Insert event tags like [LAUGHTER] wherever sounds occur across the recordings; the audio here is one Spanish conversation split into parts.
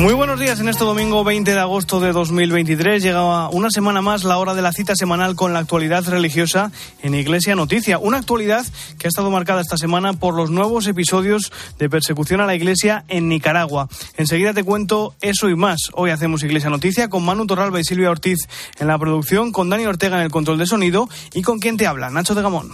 Muy buenos días en este domingo 20 de agosto de 2023. Llega una semana más la hora de la cita semanal con la actualidad religiosa en Iglesia Noticia. Una actualidad que ha estado marcada esta semana por los nuevos episodios de persecución a la Iglesia en Nicaragua. Enseguida te cuento eso y más. Hoy hacemos Iglesia Noticia con Manu Torralba y Silvia Ortiz en la producción, con Dani Ortega en el control de sonido y con quien te habla, Nacho de Gamón.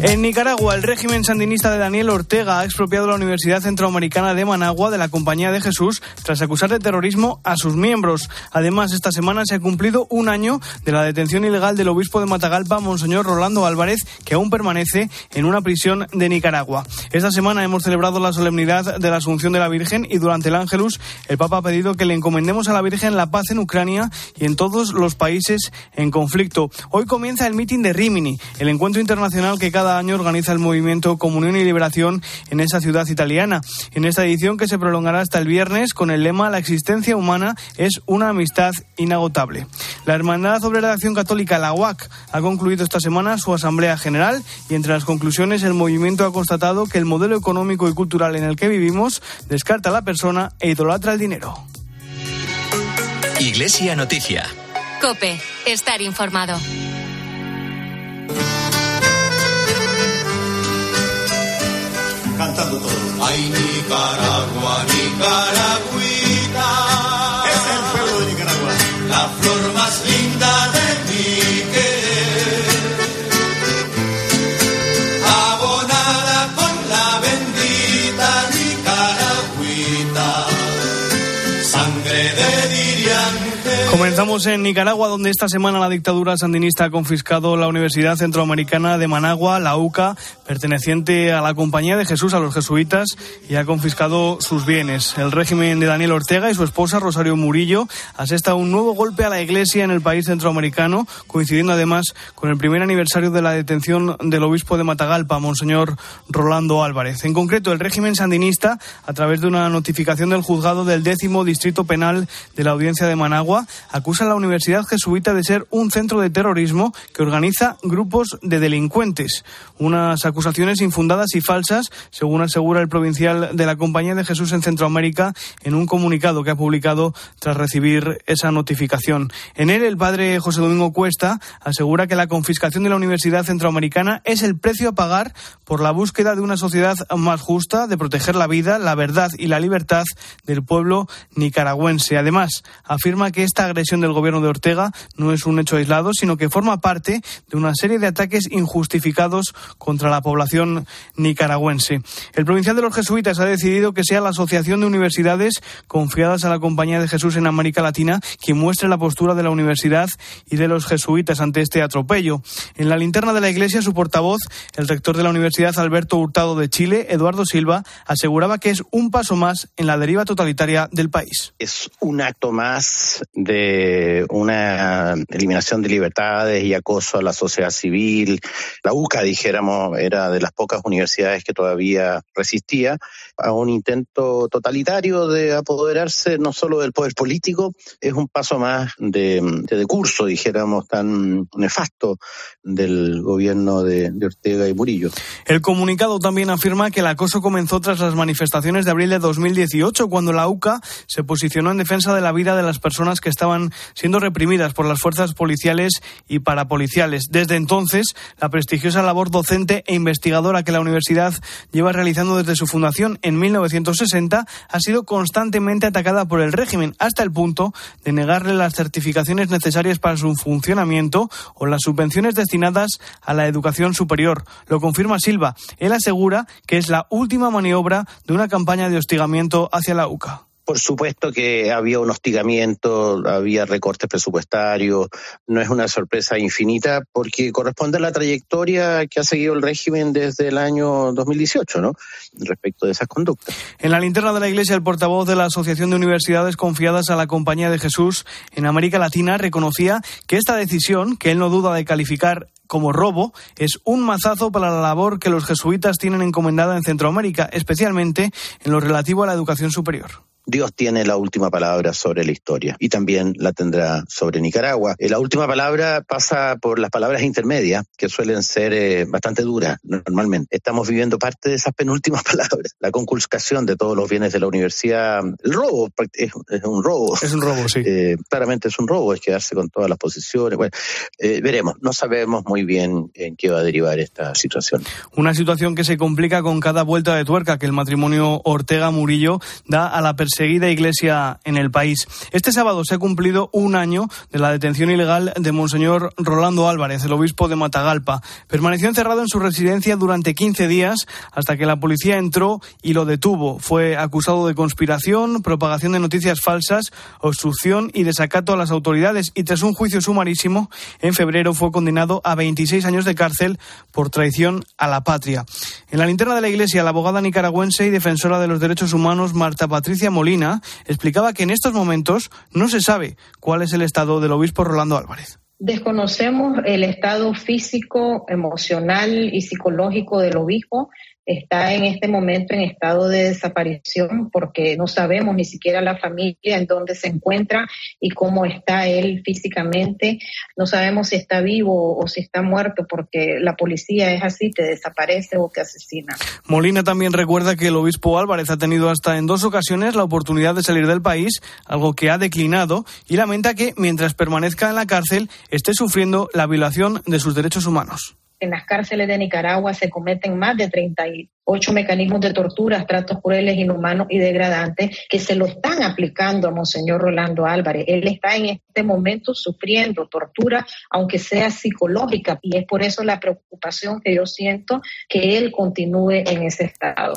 En Nicaragua, el régimen sandinista de Daniel Ortega ha expropiado la Universidad Centroamericana de Managua de la Compañía de Jesús tras acusar de terrorismo a sus miembros. Además, esta semana se ha cumplido un año de la detención ilegal del obispo de Matagalpa, Monseñor Rolando Álvarez, que aún permanece en una prisión de Nicaragua. Esta semana hemos celebrado la solemnidad de la Asunción de la Virgen y durante el Ángelus el Papa ha pedido que le encomendemos a la Virgen la paz en Ucrania y en todos los países en conflicto. Hoy comienza el mitin de Rimini, el encuentro internacional que cada año organiza el movimiento Comunión y Liberación en esa ciudad italiana. En esta edición que se prolongará hasta el viernes con el lema La existencia humana es una amistad inagotable. La Hermandad Obrera de Acción Católica, la UAC, ha concluido esta semana su Asamblea General y entre las conclusiones el movimiento ha constatado que el modelo económico y cultural en el que vivimos descarta a la persona e idolatra el dinero. Iglesia Noticia. Cope, estar informado. Ay, Nicaragua, Nicaragüita. Es el pueblo de Nicaragua. La flor más linda Comenzamos en Nicaragua, donde esta semana la dictadura sandinista ha confiscado la Universidad Centroamericana de Managua, la UCA, perteneciente a la Compañía de Jesús, a los jesuitas, y ha confiscado sus bienes. El régimen de Daniel Ortega y su esposa, Rosario Murillo, asesta un nuevo golpe a la Iglesia en el país centroamericano, coincidiendo además con el primer aniversario de la detención del obispo de Matagalpa, Monseñor Rolando Álvarez. En concreto, el régimen sandinista, a través de una notificación del juzgado del décimo distrito penal de la audiencia de Managua, acusa a la Universidad Jesuita de ser un centro de terrorismo que organiza grupos de delincuentes. Unas acusaciones infundadas y falsas, según asegura el provincial de la Compañía de Jesús en Centroamérica en un comunicado que ha publicado tras recibir esa notificación. En él, el padre José Domingo Cuesta asegura que la confiscación de la Universidad Centroamericana es el precio a pagar por la búsqueda de una sociedad más justa, de proteger la vida, la verdad y la libertad del pueblo nicaragüense. Además, afirma que esta agresión del gobierno de Ortega no es un hecho aislado, sino que forma parte de una serie de ataques injustificados contra la población nicaragüense. El provincial de los jesuitas ha decidido que sea la Asociación de Universidades confiadas a la Compañía de Jesús en América Latina quien muestre la postura de la universidad y de los jesuitas ante este atropello. En la linterna de la Iglesia, su portavoz, el rector de la Universidad Alberto Hurtado de Chile, Eduardo Silva, aseguraba que es un paso más en la deriva totalitaria del país. Es un acto más de una eliminación de libertades y acoso a la sociedad civil. La UCA, dijéramos, era de las pocas universidades que todavía resistía a un intento totalitario de apoderarse no solo del poder político, es un paso más de, de curso, dijéramos, tan nefasto del gobierno de, de Ortega y Murillo. El comunicado también afirma que el acoso comenzó tras las manifestaciones de abril de 2018, cuando la UCA se posicionó en defensa de la vida de las personas que estaban siendo reprimidas por las fuerzas policiales y parapoliciales. Desde entonces, la prestigiosa labor docente e investigadora que la universidad lleva realizando desde su fundación en 1960 ha sido constantemente atacada por el régimen hasta el punto de negarle las certificaciones necesarias para su funcionamiento o las subvenciones destinadas a la educación superior. Lo confirma Silva. Él asegura que es la última maniobra de una campaña de hostigamiento hacia la UCA. Por supuesto que había un hostigamiento, había recortes presupuestarios, no es una sorpresa infinita porque corresponde a la trayectoria que ha seguido el régimen desde el año 2018, ¿no? Respecto de esas conductas. En la linterna de la Iglesia, el portavoz de la Asociación de Universidades Confiadas a la Compañía de Jesús en América Latina reconocía que esta decisión, que él no duda de calificar como robo es un mazazo para la labor que los jesuitas tienen encomendada en Centroamérica, especialmente en lo relativo a la educación superior. Dios tiene la última palabra sobre la historia y también la tendrá sobre Nicaragua. Eh, la última palabra pasa por las palabras intermedias, que suelen ser eh, bastante duras normalmente. Estamos viviendo parte de esas penúltimas [LAUGHS] palabras, la conculcación de todos los bienes de la universidad, el robo, es, un robo. Es un robo, sí. Eh, claramente es un robo, es quedarse con todas las posiciones. Bueno, veremos, no sabemos muy bien en qué va a derivar esta situación. Una situación que se complica con cada vuelta de tuerca que el matrimonio Ortega-Murillo da a la perseguida iglesia en el país. Este sábado se ha cumplido un año de la detención ilegal de Monseñor Rolando Álvarez, el obispo de Matagalpa. Permaneció encerrado en su residencia durante 15 días hasta que la policía entró y lo detuvo. Fue acusado de conspiración, propagación de noticias falsas, obstrucción y desacato a las autoridades y tras un juicio sumarísimo, en febrero fue condenado a 26 años de cárcel por traición a la patria. En la linterna de la Iglesia, la abogada nicaragüense y defensora de los derechos humanos Marta Patricia Molina explicaba que en estos momentos no se sabe cuál es el estado del obispo Rolando Álvarez. Desconocemos el estado físico, emocional y psicológico del obispo está en este momento en estado de desaparición porque no sabemos ni siquiera la familia en dónde se encuentra y cómo está él físicamente. No sabemos si está vivo o si está muerto porque la policía es así, te desaparece o te asesina. Molina también recuerda que el obispo Álvarez ha tenido hasta en dos ocasiones la oportunidad de salir del país, algo que ha declinado, y lamenta que mientras permanezca en la cárcel esté sufriendo la violación de sus derechos humanos en las cárceles de Nicaragua se cometen más de 38 mecanismos de tortura, tratos crueles, inhumanos y degradantes que se lo están aplicando a Monseñor Rolando Álvarez. Él está en este momento sufriendo tortura, aunque sea psicológica, y es por eso la preocupación que yo siento que él continúe en ese estado.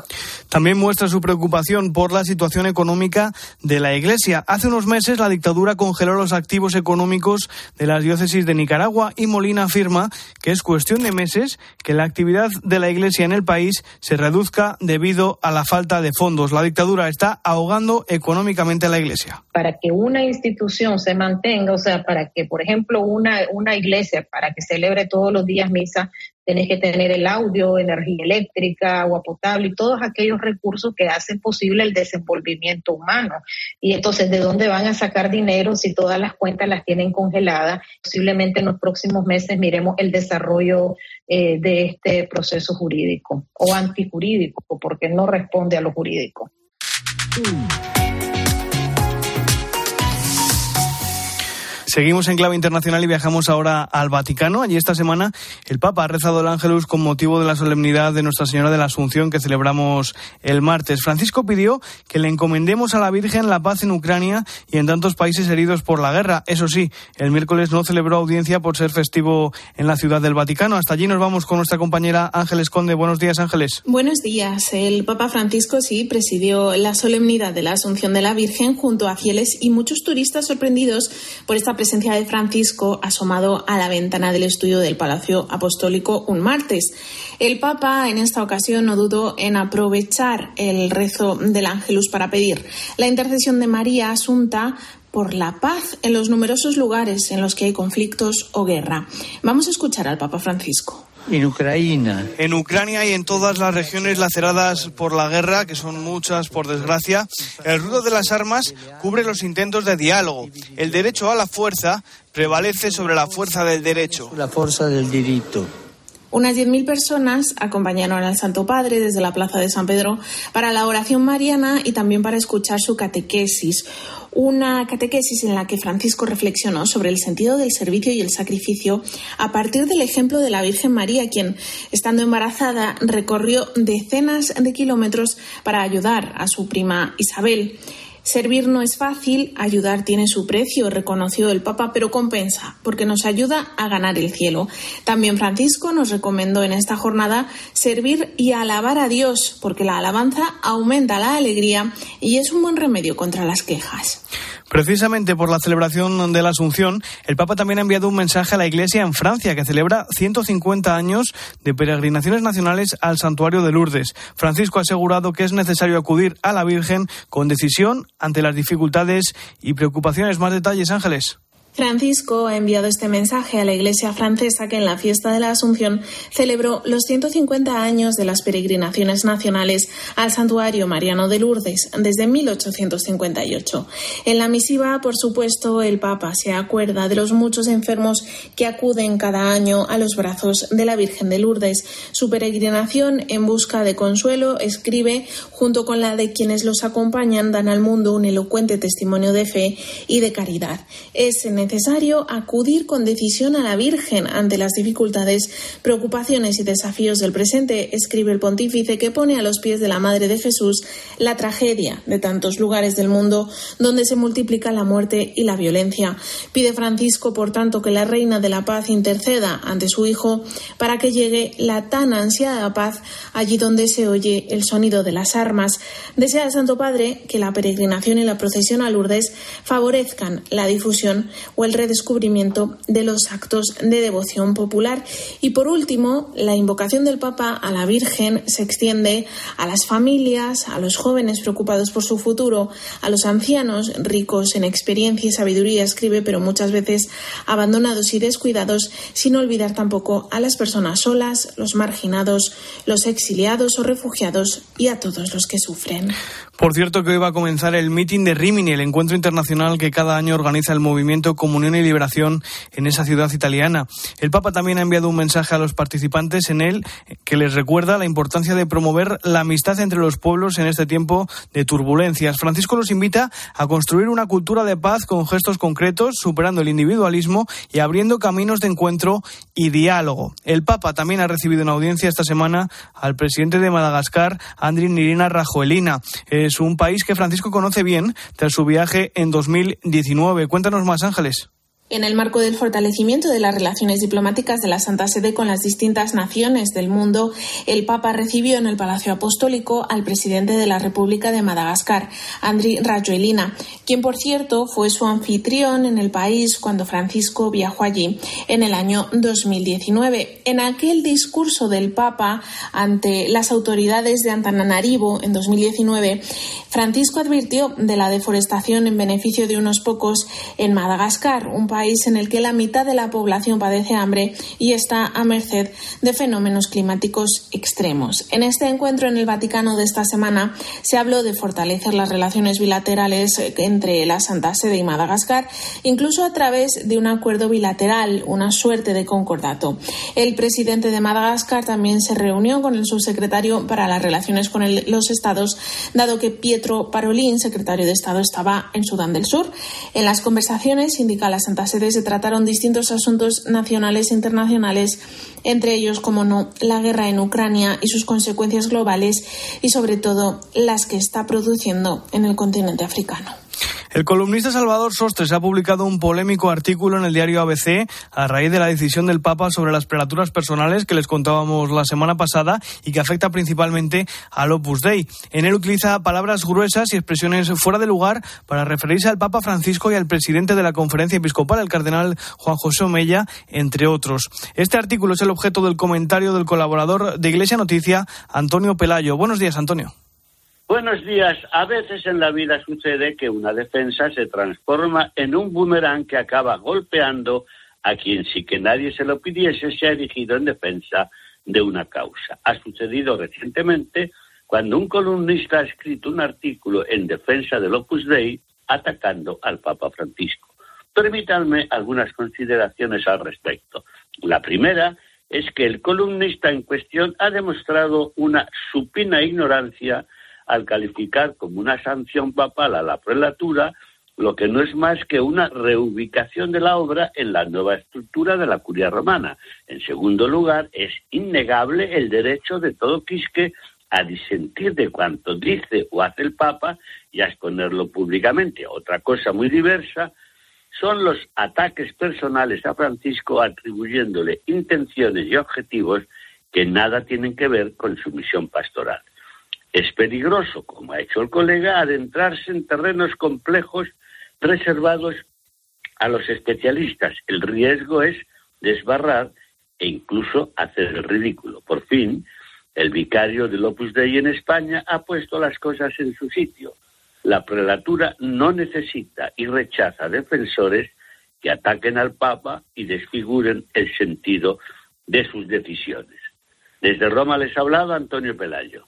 También muestra su preocupación por la situación económica de la Iglesia. Hace unos meses la dictadura congeló los activos económicos de las diócesis de Nicaragua y Molina afirma que es cuestión de meses que la actividad de la Iglesia en el país se reduzca debido a la falta de fondos. La dictadura está ahogando económicamente a la Iglesia. Para que una institución se mantenga, o sea, para que, por ejemplo, una, una iglesia, para que celebre todos los días misa, tenés que tener el audio, energía eléctrica, agua potable y todos aquellos recursos que hacen posible el desenvolvimiento humano. Y entonces, ¿de dónde van a sacar dinero si todas las cuentas las tienen congeladas? Posiblemente en los próximos meses miremos el desarrollo eh, de este proceso jurídico o antijurídico, porque no responde a lo jurídico. Seguimos en clave internacional y viajamos ahora al Vaticano. Allí esta semana el Papa ha rezado el Ángelus con motivo de la solemnidad de Nuestra Señora de la Asunción que celebramos el martes. Francisco pidió que le encomendemos a la Virgen la paz en Ucrania y en tantos países heridos por la guerra. Eso sí, el miércoles no celebró audiencia por ser festivo en la ciudad del Vaticano. Hasta allí nos vamos con nuestra compañera Ángeles Conde. Buenos días, Ángeles. Buenos días. El Papa Francisco sí presidió la solemnidad de la Asunción de la Virgen junto a fieles y muchos turistas sorprendidos por esta presencia de Francisco asomado a la ventana del estudio del Palacio Apostólico un martes. El Papa en esta ocasión no dudó en aprovechar el rezo del Ángelus para pedir la intercesión de María Asunta por la paz en los numerosos lugares en los que hay conflictos o guerra. Vamos a escuchar al Papa Francisco. En Ucrania. En Ucrania y en todas las regiones laceradas por la guerra, que son muchas por desgracia, el ruido de las armas cubre los intentos de diálogo. El derecho a la fuerza prevalece sobre la fuerza del derecho. La fuerza del derecho. Unas 10.000 personas acompañaron al Santo Padre desde la Plaza de San Pedro para la oración mariana y también para escuchar su catequesis una catequesis en la que Francisco reflexionó sobre el sentido del servicio y el sacrificio a partir del ejemplo de la Virgen María, quien, estando embarazada, recorrió decenas de kilómetros para ayudar a su prima Isabel. Servir no es fácil, ayudar tiene su precio, reconoció el Papa, pero compensa, porque nos ayuda a ganar el cielo. También Francisco nos recomendó en esta jornada servir y alabar a Dios, porque la alabanza aumenta la alegría y es un buen remedio contra las quejas. Precisamente por la celebración de la Asunción, el Papa también ha enviado un mensaje a la Iglesia en Francia, que celebra 150 años de peregrinaciones nacionales al santuario de Lourdes. Francisco ha asegurado que es necesario acudir a la Virgen con decisión ante las dificultades y preocupaciones. Más detalles, Ángeles. Francisco ha enviado este mensaje a la Iglesia francesa que en la fiesta de la Asunción celebró los 150 años de las peregrinaciones nacionales al santuario mariano de Lourdes desde 1858. En la misiva, por supuesto, el Papa se acuerda de los muchos enfermos que acuden cada año a los brazos de la Virgen de Lourdes. Su peregrinación en busca de consuelo, escribe, junto con la de quienes los acompañan, dan al mundo un elocuente testimonio de fe y de caridad. Es en necesario acudir con decisión a la Virgen ante las dificultades, preocupaciones y desafíos del presente, escribe el pontífice que pone a los pies de la Madre de Jesús la tragedia de tantos lugares del mundo donde se multiplica la muerte y la violencia. Pide Francisco, por tanto, que la Reina de la Paz interceda ante su Hijo para que llegue la tan ansiada paz allí donde se oye el sonido de las armas. Desea el Santo Padre que la peregrinación y la procesión a Lourdes favorezcan la difusión el redescubrimiento de los actos de devoción popular. Y por último, la invocación del Papa a la Virgen se extiende a las familias, a los jóvenes preocupados por su futuro, a los ancianos ricos en experiencia y sabiduría, escribe, pero muchas veces abandonados y descuidados, sin olvidar tampoco a las personas solas, los marginados, los exiliados o refugiados y a todos los que sufren. Por cierto que hoy va a comenzar el meeting de Rimini, el encuentro internacional que cada año organiza el movimiento Comunión y Liberación en esa ciudad italiana. El Papa también ha enviado un mensaje a los participantes en él que les recuerda la importancia de promover la amistad entre los pueblos en este tiempo de turbulencias. Francisco los invita a construir una cultura de paz con gestos concretos, superando el individualismo y abriendo caminos de encuentro y diálogo. El Papa también ha recibido una audiencia esta semana al presidente de Madagascar, Andri Nirina Rajoelina es un país que Francisco conoce bien tras su viaje en 2019. Cuéntanos más, Ángeles. En el marco del fortalecimiento de las relaciones diplomáticas de la Santa Sede con las distintas naciones del mundo, el Papa recibió en el Palacio Apostólico al presidente de la República de Madagascar, Andri Rajoelina, quien por cierto fue su anfitrión en el país cuando Francisco viajó allí en el año 2019. En aquel discurso del Papa ante las autoridades de Antananarivo en 2019, Francisco advirtió de la deforestación en beneficio de unos pocos en Madagascar, un país país en el que la mitad de la población padece hambre y está a merced de fenómenos climáticos extremos. En este encuentro en el Vaticano de esta semana se habló de fortalecer las relaciones bilaterales entre la Santa Sede y Madagascar, incluso a través de un acuerdo bilateral, una suerte de concordato. El presidente de Madagascar también se reunió con el subsecretario para las relaciones con los estados, dado que Pietro Parolin, secretario de Estado, estaba en Sudán del Sur. En las conversaciones, indica la Santa se trataron distintos asuntos nacionales e internacionales, entre ellos, como no, la guerra en Ucrania y sus consecuencias globales y, sobre todo, las que está produciendo en el continente africano. El columnista Salvador Sostres ha publicado un polémico artículo en el diario ABC a raíz de la decisión del Papa sobre las prelaturas personales que les contábamos la semana pasada y que afecta principalmente al Opus Dei. En él utiliza palabras gruesas y expresiones fuera de lugar para referirse al Papa Francisco y al presidente de la Conferencia Episcopal, el cardenal Juan José Omella, entre otros. Este artículo es el objeto del comentario del colaborador de Iglesia Noticia, Antonio Pelayo. Buenos días, Antonio. Buenos días. A veces en la vida sucede que una defensa se transforma en un boomerang que acaba golpeando a quien sí que nadie se lo pidiese se ha erigido en defensa de una causa. Ha sucedido recientemente cuando un columnista ha escrito un artículo en defensa del Opus Dei atacando al Papa Francisco. Permítanme algunas consideraciones al respecto. La primera es que el columnista en cuestión ha demostrado una supina ignorancia al calificar como una sanción papal a la prelatura lo que no es más que una reubicación de la obra en la nueva estructura de la curia romana. En segundo lugar, es innegable el derecho de todo quisque a disentir de cuanto dice o hace el Papa y a exponerlo públicamente. Otra cosa muy diversa son los ataques personales a Francisco atribuyéndole intenciones y objetivos que nada tienen que ver con su misión pastoral. Es peligroso, como ha hecho el colega, adentrarse en terrenos complejos reservados a los especialistas. El riesgo es desbarrar e incluso hacer el ridículo. Por fin, el vicario del Opus Dei en España ha puesto las cosas en su sitio. La prelatura no necesita y rechaza defensores que ataquen al Papa y desfiguren el sentido de sus decisiones. Desde Roma les ha hablado Antonio Pelayo.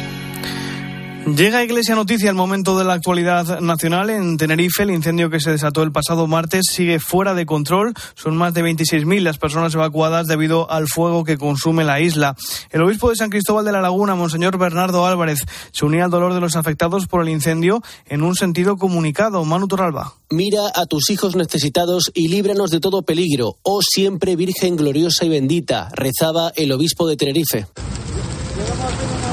Llega Iglesia Noticia el momento de la actualidad nacional. En Tenerife, el incendio que se desató el pasado martes sigue fuera de control. Son más de 26.000 las personas evacuadas debido al fuego que consume la isla. El obispo de San Cristóbal de la Laguna, Monseñor Bernardo Álvarez, se unía al dolor de los afectados por el incendio en un sentido comunicado. Manu Toralba. Mira a tus hijos necesitados y líbranos de todo peligro. Oh siempre Virgen gloriosa y bendita, rezaba el obispo de Tenerife.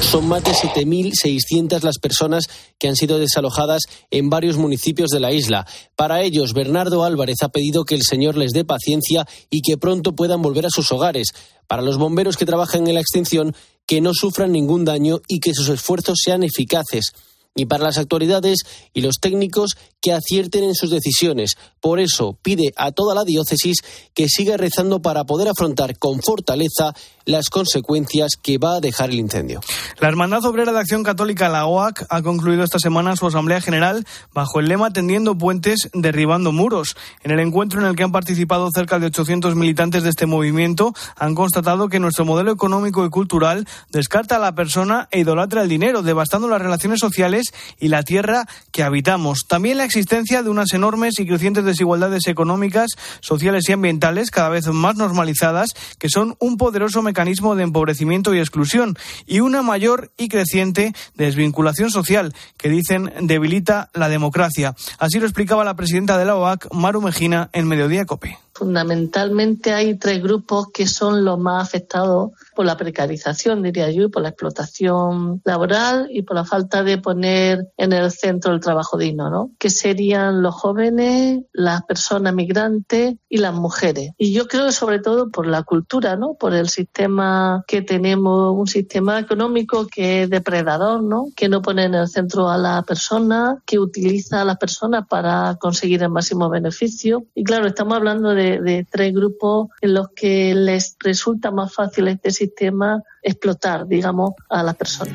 Son más de 7.600 las personas que han sido desalojadas en varios municipios de la isla. Para ellos, Bernardo Álvarez ha pedido que el Señor les dé paciencia y que pronto puedan volver a sus hogares. Para los bomberos que trabajan en la extinción, que no sufran ningún daño y que sus esfuerzos sean eficaces y para las autoridades y los técnicos que acierten en sus decisiones. Por eso pide a toda la diócesis que siga rezando para poder afrontar con fortaleza las consecuencias que va a dejar el incendio. La Hermandad Obrera de Acción Católica, la OAC, ha concluido esta semana su Asamblea General bajo el lema Tendiendo puentes, derribando muros. En el encuentro en el que han participado cerca de 800 militantes de este movimiento, han constatado que nuestro modelo económico y cultural descarta a la persona e idolatra el dinero, devastando las relaciones sociales y la tierra que habitamos. También la existencia de unas enormes y crecientes desigualdades económicas, sociales y ambientales cada vez más normalizadas, que son un poderoso mecanismo de empobrecimiento y exclusión, y una mayor y creciente desvinculación social, que dicen debilita la democracia. Así lo explicaba la presidenta de la OAC, Maru Mejina, en Mediodía Cope. Fundamentalmente hay tres grupos que son los más afectados por la precarización, diría yo, y por la explotación laboral y por la falta de poner en el centro el trabajo digno, ¿no? Que serían los jóvenes, las personas migrantes y las mujeres. Y yo creo que sobre todo por la cultura, ¿no? Por el sistema que tenemos, un sistema económico que es depredador, ¿no? Que no pone en el centro a la persona, que utiliza a las personas para conseguir el máximo beneficio. Y claro, estamos hablando de de, tres grupos en los que les resulta más fácil este sistema explotar, digamos, a las personas.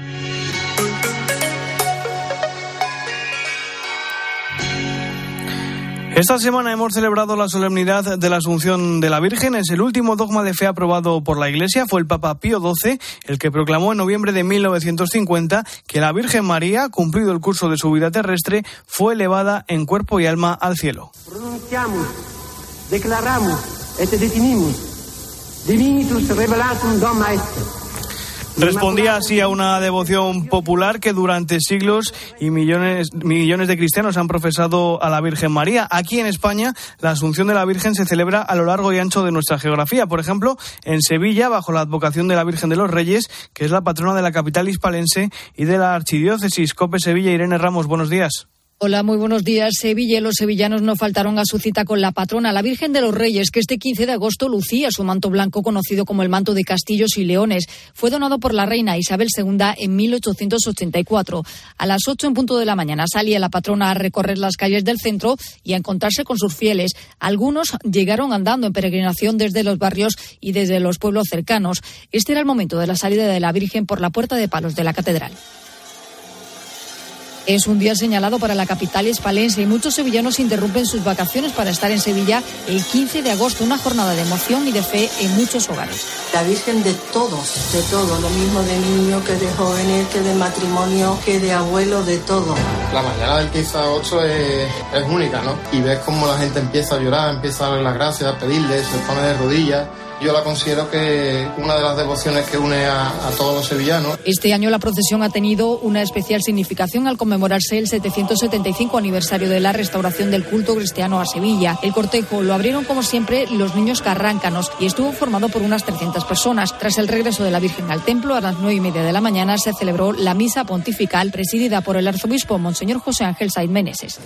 Esta semana hemos celebrado la solemnidad de la Asunción de la Virgen. Es el último dogma de fe aprobado por la Iglesia. Fue el Papa Pío XII el que proclamó en noviembre de 1950 que la Virgen María, cumplido el curso de su vida terrestre, fue elevada en cuerpo y alma al cielo declaramos et definimos divinitus revelatum doma est. Respondía así a una devoción popular que durante siglos y millones, millones de cristianos han profesado a la Virgen María. Aquí en España, la Asunción de la Virgen se celebra a lo largo y ancho de nuestra geografía. Por ejemplo, en Sevilla, bajo la advocación de la Virgen de los Reyes, que es la patrona de la capital hispalense y de la Archidiócesis. Cope Sevilla, Irene Ramos, buenos días. Hola, muy buenos días. Sevilla los sevillanos no faltaron a su cita con la patrona, la Virgen de los Reyes, que este 15 de agosto lucía su manto blanco conocido como el manto de castillos y leones. Fue donado por la reina Isabel II en 1884. A las 8 en punto de la mañana salía la patrona a recorrer las calles del centro y a encontrarse con sus fieles. Algunos llegaron andando en peregrinación desde los barrios y desde los pueblos cercanos. Este era el momento de la salida de la Virgen por la puerta de palos de la catedral. Es un día señalado para la capital hispalense y muchos sevillanos interrumpen sus vacaciones para estar en Sevilla el 15 de agosto, una jornada de emoción y de fe en muchos hogares. La Virgen de todos, de todo, lo mismo de niños que de jóvenes, que de matrimonio, que de abuelos, de todo. La mañana del 15 de agosto es, es única, ¿no? Y ves cómo la gente empieza a llorar, empieza a darle las gracias, a pedirle, se pone de rodillas yo la considero que una de las devociones que une a, a, todos los sevillanos. Este año la procesión ha tenido una especial significación al conmemorarse el 775 aniversario de la restauración del culto cristiano a Sevilla. El cortejo lo abrieron como siempre los niños carráncanos y estuvo formado por unas 300 personas. Tras el regreso de la Virgen al templo a las nueve y media de la mañana se celebró la misa pontifical presidida por el arzobispo Monseñor José Ángel Saiz Meneses.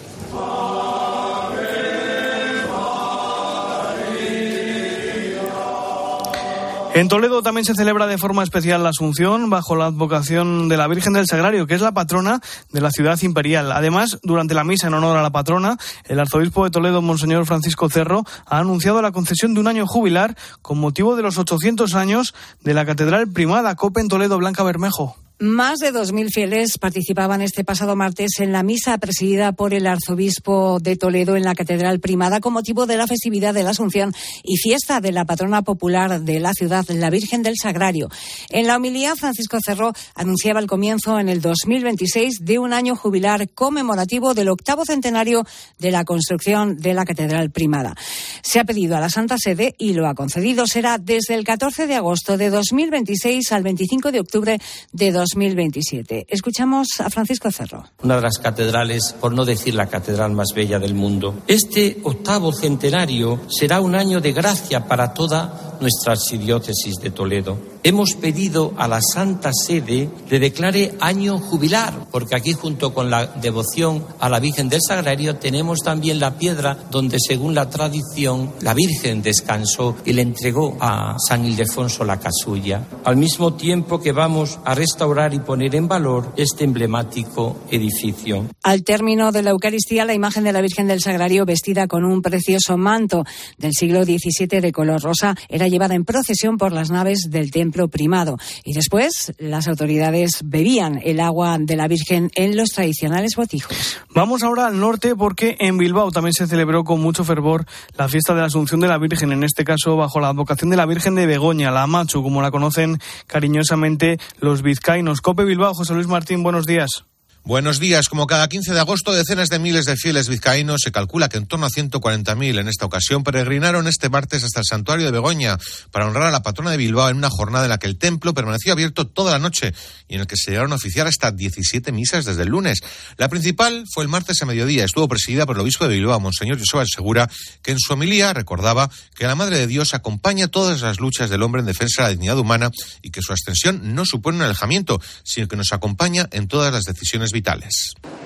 En Toledo también se celebra de forma especial la Asunción bajo la advocación de la Virgen del Sagrario, que es la patrona de la ciudad imperial. Además, durante la misa en honor a la patrona, el arzobispo de Toledo, Monseñor Francisco Cerro, ha anunciado la concesión de un año jubilar con motivo de los 800 años de la Catedral Primada Cope en Toledo Blanca Bermejo. Más de 2.000 fieles participaban este pasado martes en la misa presidida por el arzobispo de Toledo en la Catedral Primada con motivo de la festividad de la Asunción y fiesta de la patrona popular de la ciudad, la Virgen del Sagrario. En la homilía, Francisco Cerro anunciaba el comienzo en el 2026 de un año jubilar conmemorativo del octavo centenario de la construcción de la Catedral Primada. Se ha pedido a la Santa Sede y lo ha concedido. Será desde el 14 de agosto de 2026 al 25 de octubre de 2026. 2027. Escuchamos a Francisco Cerro. Una de las catedrales, por no decir la catedral más bella del mundo. Este octavo centenario será un año de gracia para toda nuestra archidiócesis de Toledo. Hemos pedido a la Santa Sede le declare año jubilar, porque aquí junto con la devoción a la Virgen del Sagrario tenemos también la piedra donde según la tradición la Virgen descansó y le entregó a San Ildefonso la casulla, al mismo tiempo que vamos a restaurar y poner en valor este emblemático edificio. Al término de la Eucaristía, la imagen de la Virgen del Sagrario vestida con un precioso manto del siglo XVII de color rosa era llevada en procesión por las naves del templo primado. Y después las autoridades bebían el agua de la Virgen en los tradicionales botijos. Vamos ahora al norte porque en Bilbao también se celebró con mucho fervor la fiesta de la Asunción de la Virgen, en este caso bajo la advocación de la Virgen de Begoña, la Machu, como la conocen cariñosamente los vizcaínos. Cope Bilbao, José Luis Martín, buenos días. Buenos días. Como cada 15 de agosto, decenas de miles de fieles vizcaínos, se calcula que en torno a 140.000 en esta ocasión, peregrinaron este martes hasta el santuario de Begoña para honrar a la patrona de Bilbao en una jornada en la que el templo permaneció abierto toda la noche y en el que se llegaron a oficiar hasta 17 misas desde el lunes. La principal fue el martes a mediodía. Estuvo presidida por el obispo de Bilbao, Monseñor José Segura, que en su homilía recordaba que la Madre de Dios acompaña todas las luchas del hombre en defensa de la dignidad humana y que su ascensión no supone un alejamiento, sino que nos acompaña en todas las decisiones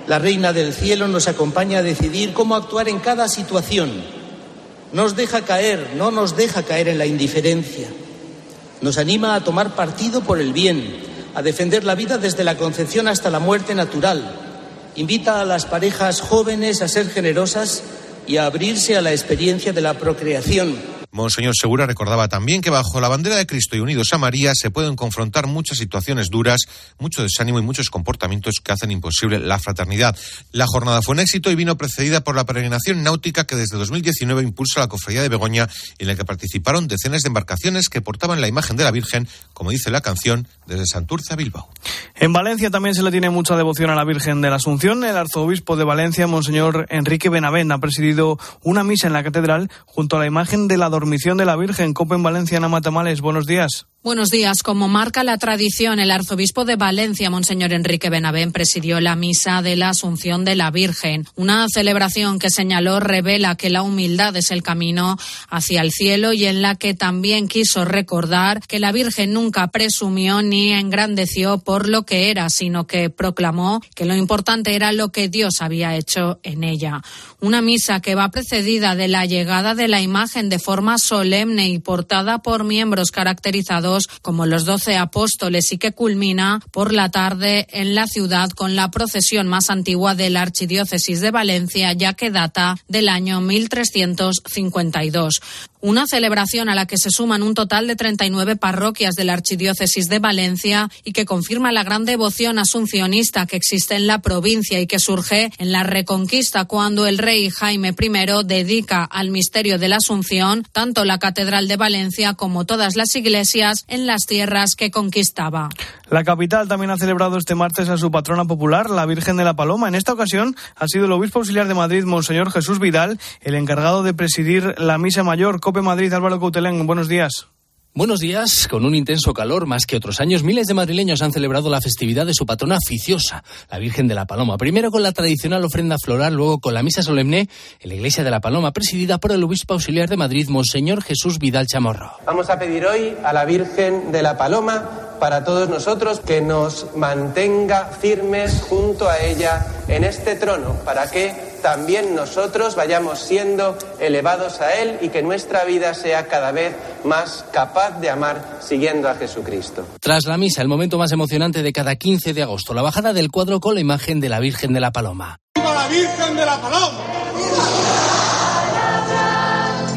La Reina del Cielo nos acompaña a decidir cómo actuar en cada situación. Nos deja caer, no nos deja caer en la indiferencia. Nos anima a tomar partido por el bien, a defender la vida desde la concepción hasta la muerte natural. Invita a las parejas jóvenes a ser generosas y a abrirse a la experiencia de la procreación. Monseñor Segura recordaba también que bajo la bandera de Cristo y unidos a María se pueden confrontar muchas situaciones duras, mucho desánimo y muchos comportamientos que hacen imposible la fraternidad. La jornada fue un éxito y vino precedida por la peregrinación náutica que desde 2019 impulsa la Cofradía de Begoña, en la que participaron decenas de embarcaciones que portaban la imagen de la Virgen, como dice la canción, desde Santurce a Bilbao. En Valencia también se le tiene mucha devoción a la Virgen de la Asunción. El arzobispo de Valencia, Monseñor Enrique Benavent, ha presidido una misa en la catedral junto a la imagen de la dormición de la Virgen. Copa en Valencia, Namatamales. Buenos días. Buenos días. Como marca la tradición, el arzobispo de Valencia, Monseñor Enrique Benavén, presidió la misa de la Asunción de la Virgen. Una celebración que señaló revela que la humildad es el camino hacia el cielo y en la que también quiso recordar que la Virgen nunca presumió ni engrandeció por lo que era, sino que proclamó que lo importante era lo que Dios había hecho en ella. Una misa que va precedida de la llegada de la imagen de forma solemne y portada por miembros caracterizados como los doce apóstoles y que culmina por la tarde en la ciudad con la procesión más antigua de la Archidiócesis de Valencia, ya que data del año 1352. Una celebración a la que se suman un total de 39 parroquias de la Archidiócesis de Valencia y que confirma la gran devoción asuncionista que existe en la provincia y que surge en la Reconquista cuando el rey Jaime I dedica al misterio de la Asunción tanto la Catedral de Valencia como todas las iglesias en las tierras que conquistaba. La capital también ha celebrado este martes a su patrona popular, la Virgen de la Paloma. En esta ocasión ha sido el obispo auxiliar de Madrid, Monseñor Jesús Vidal, el encargado de presidir la misa mayor. Cope Madrid, Álvaro Coutelén, buenos días. Buenos días. Con un intenso calor, más que otros años, miles de madrileños han celebrado la festividad de su patrona oficiosa, la Virgen de la Paloma. Primero con la tradicional ofrenda floral, luego con la misa solemne en la Iglesia de la Paloma, presidida por el obispo auxiliar de Madrid, Monseñor Jesús Vidal Chamorro. Vamos a pedir hoy a la Virgen de la Paloma para todos nosotros que nos mantenga firmes junto a ella en este trono, para que también nosotros vayamos siendo elevados a Él y que nuestra vida sea cada vez más capaz de amar siguiendo a Jesucristo. Tras la misa, el momento más emocionante de cada 15 de agosto, la bajada del cuadro con la imagen de la Virgen de la Paloma. ¡Viva la Virgen de la Paloma!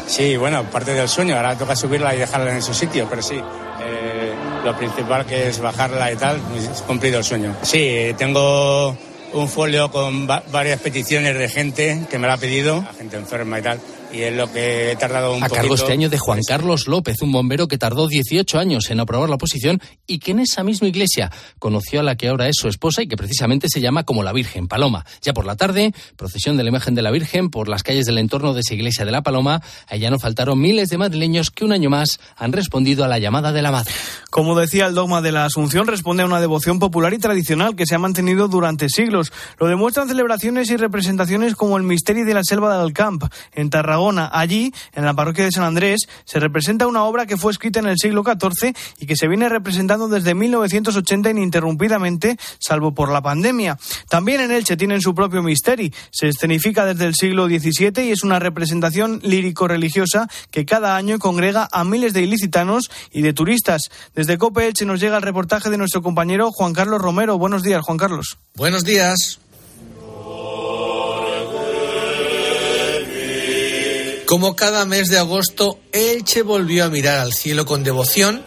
Sí, bueno, parte del sueño, ahora toca subirla y dejarla en su sitio, pero sí. Eh, lo principal que es bajarla y tal, pues, cumplido el sueño. Sí, tengo un folio con varias peticiones de gente que me lo ha pedido, gente enferma y tal y es lo que he tardado un A cargo este año de Juan Carlos López, un bombero que tardó 18 años en aprobar la oposición y que en esa misma iglesia conoció a la que ahora es su esposa y que precisamente se llama como la Virgen Paloma. Ya por la tarde, procesión de la imagen de la Virgen por las calles del entorno de esa iglesia de la Paloma. Allá no faltaron miles de madrileños que un año más han respondido a la llamada de la Madre. Como decía el dogma de la Asunción, responde a una devoción popular y tradicional que se ha mantenido durante siglos. Lo demuestran celebraciones y representaciones como el Misterio de la Selva del Camp en Tarragona Allí, en la parroquia de San Andrés, se representa una obra que fue escrita en el siglo XIV y que se viene representando desde 1980 ininterrumpidamente, salvo por la pandemia. También en Elche tienen su propio misterio. Se escenifica desde el siglo XVII y es una representación lírico-religiosa que cada año congrega a miles de ilicitanos y de turistas. Desde Cope Elche nos llega el reportaje de nuestro compañero Juan Carlos Romero. Buenos días, Juan Carlos. Buenos días. Como cada mes de agosto, Elche volvió a mirar al cielo con devoción,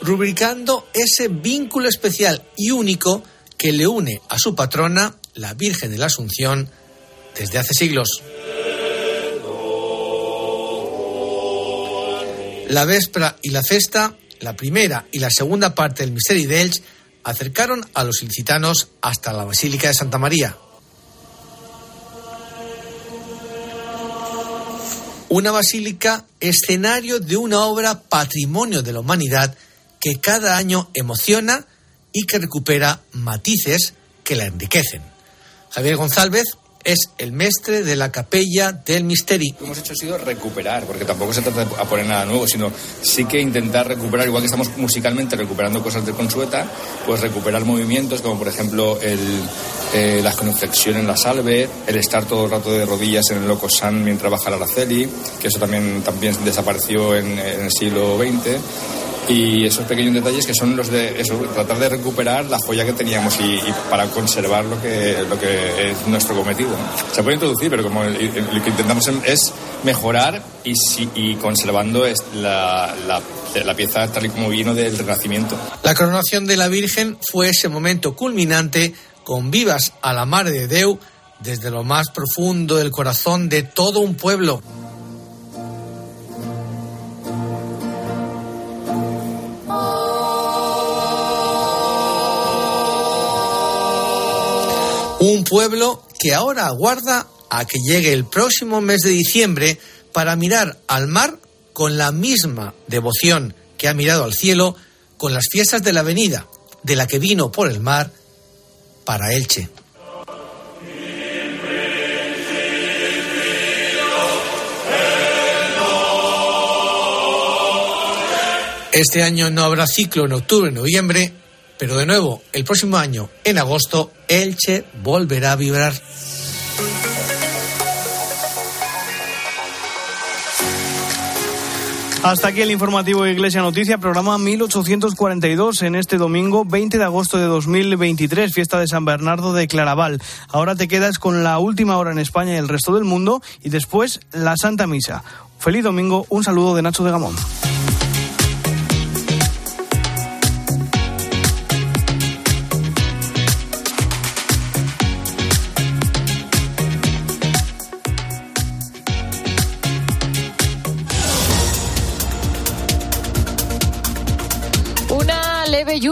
rubricando ese vínculo especial y único que le une a su patrona, la Virgen de la Asunción, desde hace siglos. La véspera y la cesta, la primera y la segunda parte del misterio de acercaron a los ilicitanos hasta la Basílica de Santa María, una basílica escenario de una obra patrimonio de la humanidad que cada año emociona y que recupera matices que la enriquecen. Javier González es el mestre de la capella del Misteri. Lo que hemos hecho ha sido recuperar, porque tampoco se trata de poner nada nuevo, sino sí que intentar recuperar, igual que estamos musicalmente recuperando cosas de Consueta, pues recuperar movimientos como por ejemplo el, eh, la conflexión en la salve, el estar todo el rato de rodillas en el loco san mientras baja la Araceli, que eso también, también desapareció en, en el siglo XX y esos pequeños detalles que son los de eso, tratar de recuperar la joya que teníamos y, para conservar lo que, lo que es nuestro cometido. Se puede introducir, pero como lo que intentamos es mejorar y, y conservando la, la, la pieza tal y como vino del Renacimiento. La coronación de la Virgen fue ese momento culminante con vivas a la Madre de Deu desde lo más profundo del corazón de todo un pueblo. Un pueblo que ahora aguarda a que llegue el próximo mes de diciembre para mirar al mar con la misma devoción que ha mirado al cielo con las fiestas de la avenida, de la que vino por el mar para Elche. Este año no habrá ciclo en octubre-noviembre pero de nuevo, el próximo año, en agosto, Elche volverá a vibrar. Hasta aquí el informativo Iglesia Noticia, programa 1842, en este domingo 20 de agosto de 2023, fiesta de San Bernardo de Claraval. Ahora te quedas con la última hora en España y el resto del mundo y después la Santa Misa. Feliz domingo, un saludo de Nacho de Gamón.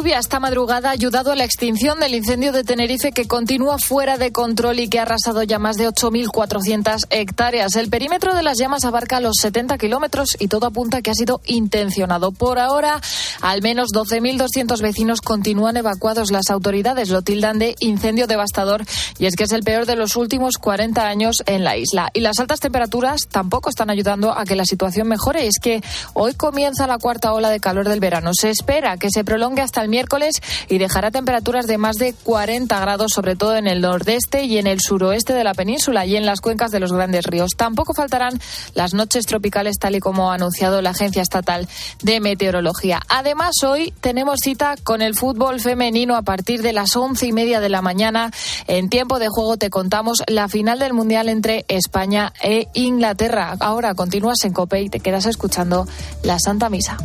Lluvia esta madrugada ha ayudado a la extinción del incendio de Tenerife que continúa fuera de control y que ha arrasado ya más de 8.400 hectáreas. El perímetro de las llamas abarca los 70 kilómetros y todo apunta que ha sido intencionado. Por ahora, al menos 12.200 vecinos continúan evacuados. Las autoridades lo tildan de incendio devastador y es que es el peor de los últimos 40 años en la isla. Y las altas temperaturas tampoco están ayudando a que la situación mejore. Es que hoy comienza la cuarta ola de calor del verano. Se espera que se prolongue hasta el miércoles y dejará temperaturas de más de 40 grados, sobre todo en el nordeste y en el suroeste de la península y en las cuencas de los grandes ríos. Tampoco faltarán las noches tropicales, tal y como ha anunciado la Agencia Estatal de Meteorología. Además, hoy tenemos cita con el fútbol femenino a partir de las once y media de la mañana. En tiempo de juego te contamos la final del Mundial entre España e Inglaterra. Ahora continúas en COPE y te quedas escuchando la Santa Misa.